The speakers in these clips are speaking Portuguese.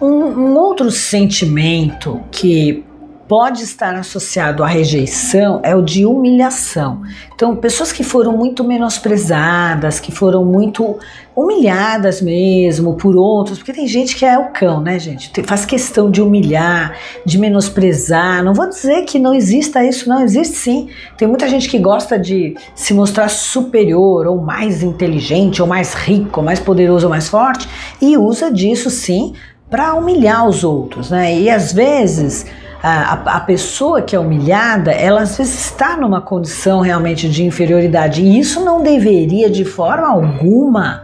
Um, um outro sentimento que pode estar associado à rejeição é o de humilhação. Então, pessoas que foram muito menosprezadas, que foram muito humilhadas mesmo por outros, porque tem gente que é o cão, né, gente? Faz questão de humilhar, de menosprezar. Não vou dizer que não exista isso, não, existe sim. Tem muita gente que gosta de se mostrar superior, ou mais inteligente, ou mais rico, ou mais poderoso, ou mais forte, e usa disso sim para humilhar os outros, né? E às vezes a, a, pessoa que é humilhada, ela às vezes está numa condição realmente de inferioridade. E isso não deveria, de forma alguma,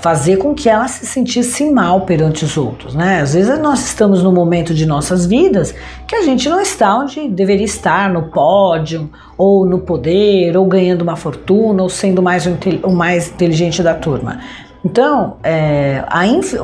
fazer com que ela se sentisse mal perante os outros, né? Às vezes nós estamos num momento de nossas vidas que a gente não está onde deveria estar, no pódio, ou no poder, ou ganhando uma fortuna, ou sendo mais o, o mais inteligente da turma. Então, é,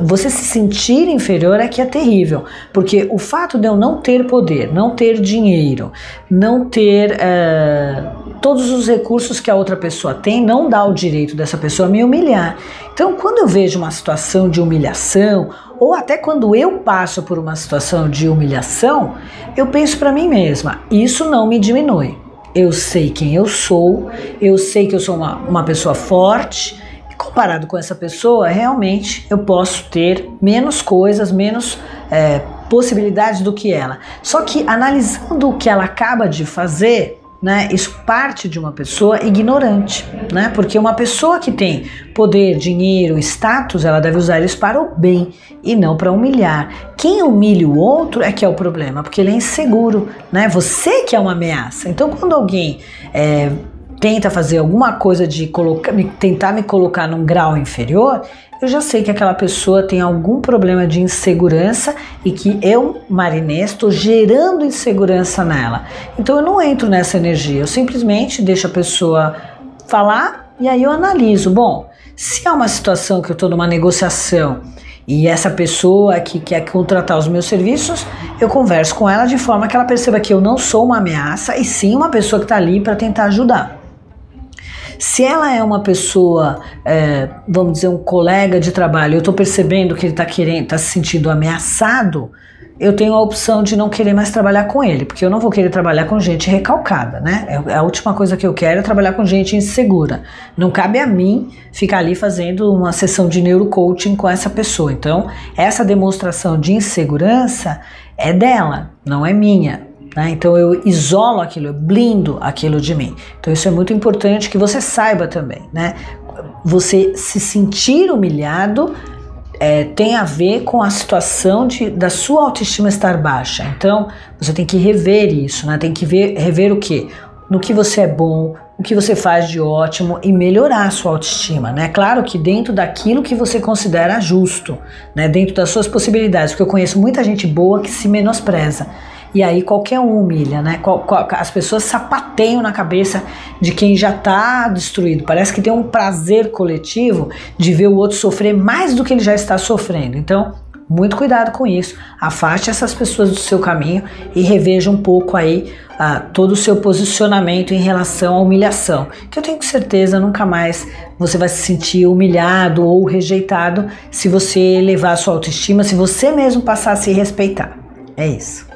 você se sentir inferior é que é terrível, porque o fato de eu não ter poder, não ter dinheiro, não ter é, todos os recursos que a outra pessoa tem, não dá o direito dessa pessoa me humilhar. Então, quando eu vejo uma situação de humilhação, ou até quando eu passo por uma situação de humilhação, eu penso para mim mesma: isso não me diminui. Eu sei quem eu sou, eu sei que eu sou uma, uma pessoa forte comparado com essa pessoa, realmente eu posso ter menos coisas, menos é, possibilidades do que ela. Só que analisando o que ela acaba de fazer, né, isso parte de uma pessoa ignorante, né? Porque uma pessoa que tem poder, dinheiro, status, ela deve usar isso para o bem e não para humilhar. Quem humilha o outro é que é o problema, porque ele é inseguro, né? Você que é uma ameaça. Então, quando alguém é, tenta fazer alguma coisa de colocar, tentar me colocar num grau inferior, eu já sei que aquela pessoa tem algum problema de insegurança e que eu, Marinê, estou gerando insegurança nela. Então eu não entro nessa energia, eu simplesmente deixo a pessoa falar e aí eu analiso. Bom, se há uma situação que eu estou numa negociação e essa pessoa que quer contratar os meus serviços, eu converso com ela de forma que ela perceba que eu não sou uma ameaça e sim uma pessoa que está ali para tentar ajudar. Se ela é uma pessoa, é, vamos dizer, um colega de trabalho, eu estou percebendo que ele está querendo, está se sentindo ameaçado, eu tenho a opção de não querer mais trabalhar com ele, porque eu não vou querer trabalhar com gente recalcada, né? É, é a última coisa que eu quero é trabalhar com gente insegura. Não cabe a mim ficar ali fazendo uma sessão de neurocoaching com essa pessoa. Então, essa demonstração de insegurança é dela, não é minha. Né? Então eu isolo aquilo, eu blindo aquilo de mim. Então isso é muito importante que você saiba também. Né? Você se sentir humilhado é, tem a ver com a situação de, da sua autoestima estar baixa. Então você tem que rever isso, né? tem que ver, rever o que? No que você é bom, o que você faz de ótimo e melhorar a sua autoestima, né? Claro que dentro daquilo que você considera justo, né? Dentro das suas possibilidades, porque eu conheço muita gente boa que se menospreza. E aí qualquer um humilha, né? As pessoas sapateiam na cabeça de quem já está destruído. Parece que tem um prazer coletivo de ver o outro sofrer mais do que ele já está sofrendo. Então, muito cuidado com isso. Afaste essas pessoas do seu caminho e reveja um pouco aí ah, todo o seu posicionamento em relação à humilhação. Que eu tenho certeza nunca mais você vai se sentir humilhado ou rejeitado se você elevar a sua autoestima, se você mesmo passar a se respeitar. É isso.